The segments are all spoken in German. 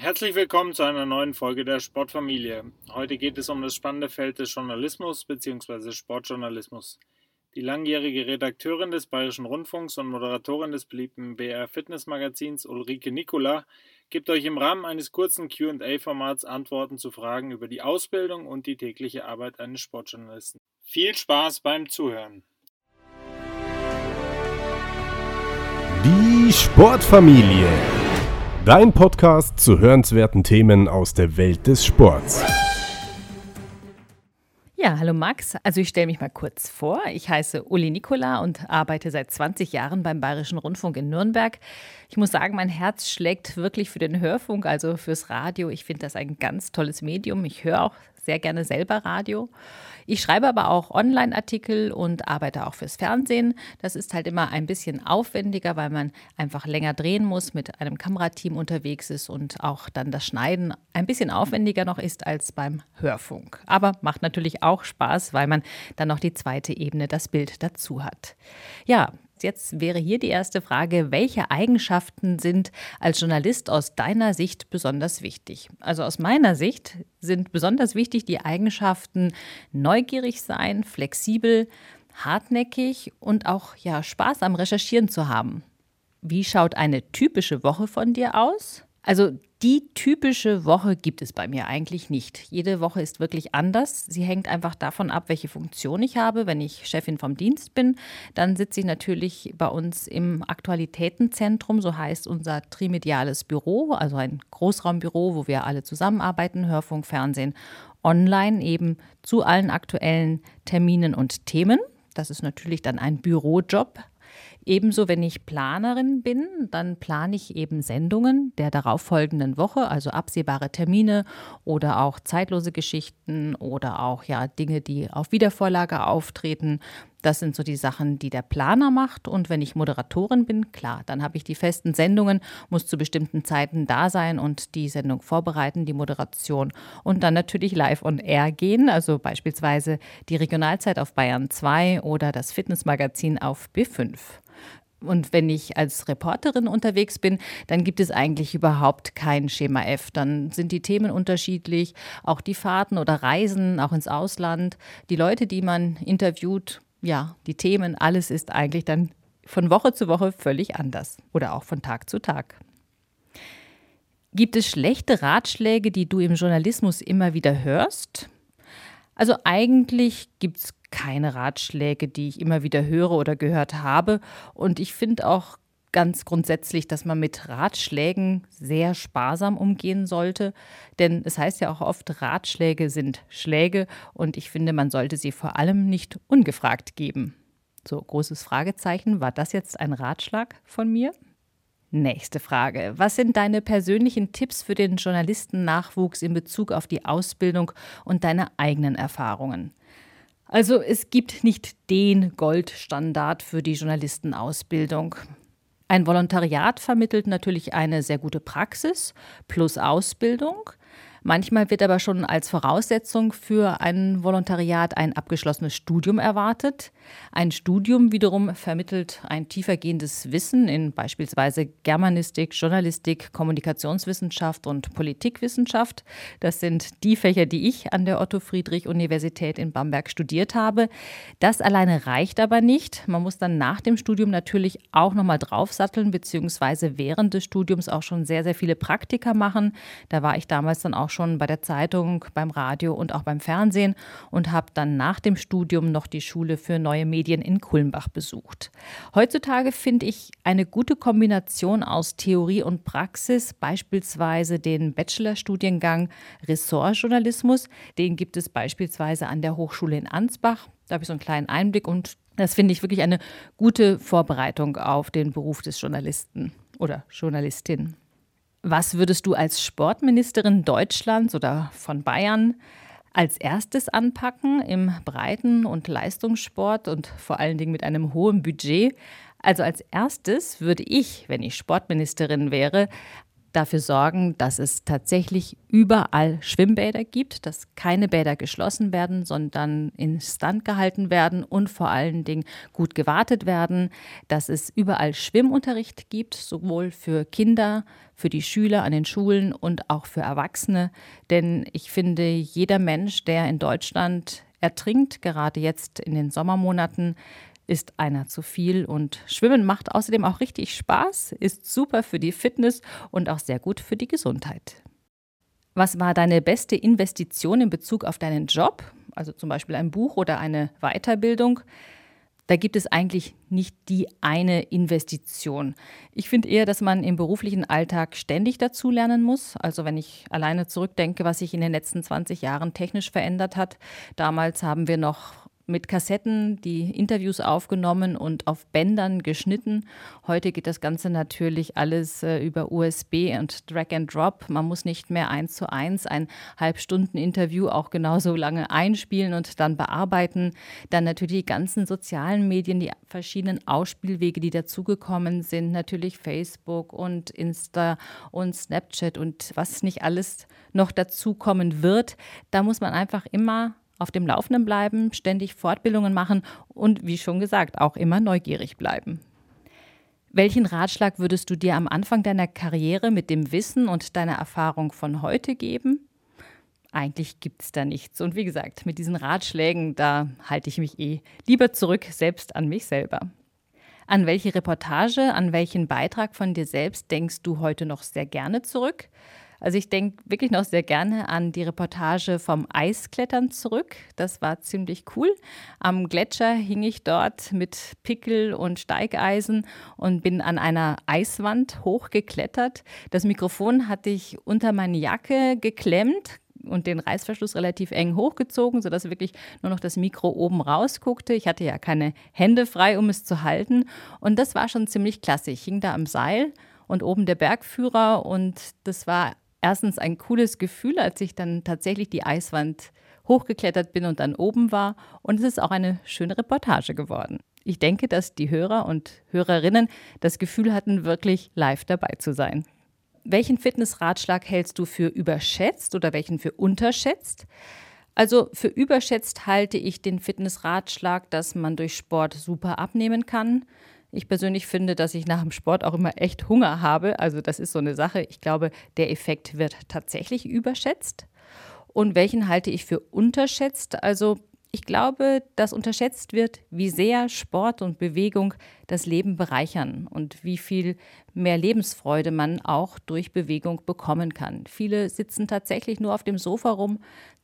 Herzlich willkommen zu einer neuen Folge der Sportfamilie. Heute geht es um das spannende Feld des Journalismus bzw. Sportjournalismus. Die langjährige Redakteurin des Bayerischen Rundfunks und Moderatorin des beliebten BR Fitnessmagazins Ulrike Nicola gibt euch im Rahmen eines kurzen QA-Formats Antworten zu Fragen über die Ausbildung und die tägliche Arbeit eines Sportjournalisten. Viel Spaß beim Zuhören! Die Sportfamilie. Dein Podcast zu hörenswerten Themen aus der Welt des Sports. Ja, hallo Max. Also ich stelle mich mal kurz vor. Ich heiße Uli Nikola und arbeite seit 20 Jahren beim Bayerischen Rundfunk in Nürnberg. Ich muss sagen, mein Herz schlägt wirklich für den Hörfunk, also fürs Radio. Ich finde das ein ganz tolles Medium. Ich höre auch sehr gerne selber Radio. Ich schreibe aber auch Online-Artikel und arbeite auch fürs Fernsehen. Das ist halt immer ein bisschen aufwendiger, weil man einfach länger drehen muss, mit einem Kamerateam unterwegs ist und auch dann das Schneiden ein bisschen aufwendiger noch ist als beim Hörfunk. Aber macht natürlich auch Spaß, weil man dann noch die zweite Ebene, das Bild dazu hat. Ja, Jetzt wäre hier die erste Frage, welche Eigenschaften sind als Journalist aus deiner Sicht besonders wichtig? Also aus meiner Sicht sind besonders wichtig die Eigenschaften neugierig sein, flexibel, hartnäckig und auch ja Spaß am Recherchieren zu haben. Wie schaut eine typische Woche von dir aus? Also die typische Woche gibt es bei mir eigentlich nicht. Jede Woche ist wirklich anders. Sie hängt einfach davon ab, welche Funktion ich habe. Wenn ich Chefin vom Dienst bin, dann sitze ich natürlich bei uns im Aktualitätenzentrum, so heißt unser trimediales Büro, also ein Großraumbüro, wo wir alle zusammenarbeiten, Hörfunk, Fernsehen, online eben zu allen aktuellen Terminen und Themen. Das ist natürlich dann ein Bürojob, Ebenso, wenn ich Planerin bin, dann plane ich eben Sendungen der darauffolgenden Woche, also absehbare Termine oder auch zeitlose Geschichten oder auch ja Dinge, die auf Wiedervorlage auftreten. Das sind so die Sachen, die der Planer macht. Und wenn ich Moderatorin bin, klar, dann habe ich die festen Sendungen, muss zu bestimmten Zeiten da sein und die Sendung vorbereiten, die Moderation und dann natürlich live on air gehen. Also beispielsweise die Regionalzeit auf Bayern 2 oder das Fitnessmagazin auf B5. Und wenn ich als Reporterin unterwegs bin, dann gibt es eigentlich überhaupt kein Schema F. Dann sind die Themen unterschiedlich, auch die Fahrten oder Reisen, auch ins Ausland, die Leute, die man interviewt, ja, die Themen, alles ist eigentlich dann von Woche zu Woche völlig anders oder auch von Tag zu Tag. Gibt es schlechte Ratschläge, die du im Journalismus immer wieder hörst? Also eigentlich gibt es keine Ratschläge, die ich immer wieder höre oder gehört habe. Und ich finde auch ganz grundsätzlich, dass man mit Ratschlägen sehr sparsam umgehen sollte. Denn es heißt ja auch oft, Ratschläge sind Schläge und ich finde, man sollte sie vor allem nicht ungefragt geben. So, großes Fragezeichen. War das jetzt ein Ratschlag von mir? Nächste Frage. Was sind deine persönlichen Tipps für den Journalistennachwuchs in Bezug auf die Ausbildung und deine eigenen Erfahrungen? Also es gibt nicht den Goldstandard für die Journalistenausbildung. Ein Volontariat vermittelt natürlich eine sehr gute Praxis plus Ausbildung. Manchmal wird aber schon als Voraussetzung für ein Volontariat ein abgeschlossenes Studium erwartet. Ein Studium wiederum vermittelt ein tiefergehendes Wissen in beispielsweise Germanistik, Journalistik, Kommunikationswissenschaft und Politikwissenschaft. Das sind die Fächer, die ich an der Otto Friedrich Universität in Bamberg studiert habe. Das alleine reicht aber nicht. Man muss dann nach dem Studium natürlich auch nochmal draufsatteln, beziehungsweise während des Studiums auch schon sehr, sehr viele Praktika machen. Da war ich damals dann auch auch schon bei der Zeitung, beim Radio und auch beim Fernsehen und habe dann nach dem Studium noch die Schule für neue Medien in Kulmbach besucht. Heutzutage finde ich eine gute Kombination aus Theorie und Praxis, beispielsweise den Bachelorstudiengang Ressortjournalismus. Den gibt es beispielsweise an der Hochschule in Ansbach. Da habe ich so einen kleinen Einblick und das finde ich wirklich eine gute Vorbereitung auf den Beruf des Journalisten oder Journalistin. Was würdest du als Sportministerin Deutschlands oder von Bayern als erstes anpacken im Breiten- und Leistungssport und vor allen Dingen mit einem hohen Budget? Also als erstes würde ich, wenn ich Sportministerin wäre, dafür sorgen, dass es tatsächlich überall Schwimmbäder gibt, dass keine Bäder geschlossen werden, sondern instand gehalten werden und vor allen Dingen gut gewartet werden, dass es überall Schwimmunterricht gibt, sowohl für Kinder, für die Schüler an den Schulen und auch für Erwachsene. Denn ich finde, jeder Mensch, der in Deutschland ertrinkt, gerade jetzt in den Sommermonaten, ist einer zu viel und Schwimmen macht außerdem auch richtig Spaß, ist super für die Fitness und auch sehr gut für die Gesundheit. Was war deine beste Investition in Bezug auf deinen Job, also zum Beispiel ein Buch oder eine Weiterbildung? Da gibt es eigentlich nicht die eine Investition. Ich finde eher, dass man im beruflichen Alltag ständig dazulernen muss. Also wenn ich alleine zurückdenke, was sich in den letzten 20 Jahren technisch verändert hat. Damals haben wir noch mit Kassetten die Interviews aufgenommen und auf Bändern geschnitten. Heute geht das Ganze natürlich alles äh, über USB und Drag and Drop. Man muss nicht mehr eins zu eins ein Halbstunden-Interview auch genauso lange einspielen und dann bearbeiten. Dann natürlich die ganzen sozialen Medien, die verschiedenen Ausspielwege, die dazugekommen sind. Natürlich Facebook und Insta und Snapchat und was nicht alles noch dazukommen wird. Da muss man einfach immer auf dem Laufenden bleiben, ständig Fortbildungen machen und, wie schon gesagt, auch immer neugierig bleiben. Welchen Ratschlag würdest du dir am Anfang deiner Karriere mit dem Wissen und deiner Erfahrung von heute geben? Eigentlich gibt es da nichts. Und wie gesagt, mit diesen Ratschlägen, da halte ich mich eh lieber zurück, selbst an mich selber. An welche Reportage, an welchen Beitrag von dir selbst denkst du heute noch sehr gerne zurück? Also ich denke wirklich noch sehr gerne an die Reportage vom Eisklettern zurück. Das war ziemlich cool. Am Gletscher hing ich dort mit Pickel und Steigeisen und bin an einer Eiswand hochgeklettert. Das Mikrofon hatte ich unter meine Jacke geklemmt, und den Reißverschluss relativ eng hochgezogen, sodass wirklich nur noch das Mikro oben rausguckte. Ich hatte ja keine Hände frei, um es zu halten. Und das war schon ziemlich klasse. Ich hing da am Seil und oben der Bergführer und das war erstens ein cooles Gefühl, als ich dann tatsächlich die Eiswand hochgeklettert bin und dann oben war. Und es ist auch eine schöne Reportage geworden. Ich denke, dass die Hörer und Hörerinnen das Gefühl hatten, wirklich live dabei zu sein. Welchen Fitnessratschlag hältst du für überschätzt oder welchen für unterschätzt? Also für überschätzt halte ich den Fitnessratschlag, dass man durch Sport super abnehmen kann. Ich persönlich finde, dass ich nach dem Sport auch immer echt Hunger habe. Also das ist so eine Sache. Ich glaube, der Effekt wird tatsächlich überschätzt. Und welchen halte ich für unterschätzt? Also ich glaube, dass unterschätzt wird, wie sehr Sport und Bewegung das Leben bereichern und wie viel mehr Lebensfreude man auch durch Bewegung bekommen kann. Viele sitzen tatsächlich nur auf dem Sofa rum,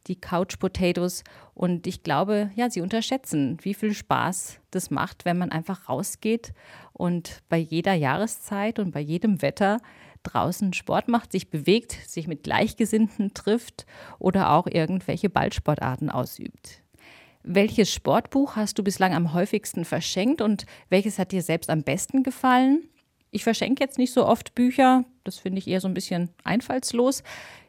die Couch Potatoes und ich glaube, ja, sie unterschätzen, wie viel Spaß das macht, wenn man einfach rausgeht und bei jeder Jahreszeit und bei jedem Wetter draußen Sport macht, sich bewegt, sich mit Gleichgesinnten trifft oder auch irgendwelche Ballsportarten ausübt. Welches Sportbuch hast du bislang am häufigsten verschenkt und welches hat dir selbst am besten gefallen? Ich verschenke jetzt nicht so oft Bücher, das finde ich eher so ein bisschen einfallslos.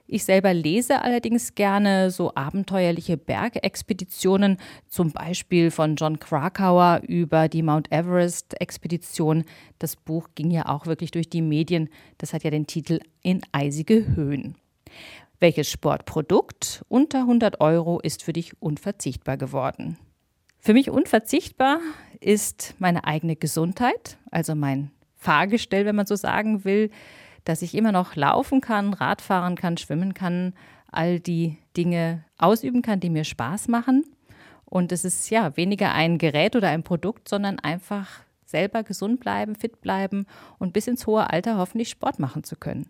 Ich selber lese allerdings gerne so abenteuerliche Bergexpeditionen, zum Beispiel von John Krakauer über die Mount Everest-Expedition. Das Buch ging ja auch wirklich durch die Medien. Das hat ja den Titel In eisige Höhen. Welches Sportprodukt unter 100 Euro ist für dich unverzichtbar geworden? Für mich unverzichtbar ist meine eigene Gesundheit, also mein Fahrgestell, wenn man so sagen will, dass ich immer noch laufen kann, Radfahren kann, schwimmen kann, all die Dinge ausüben kann, die mir Spaß machen. Und es ist ja weniger ein Gerät oder ein Produkt, sondern einfach selber gesund bleiben, fit bleiben und bis ins hohe Alter hoffentlich Sport machen zu können.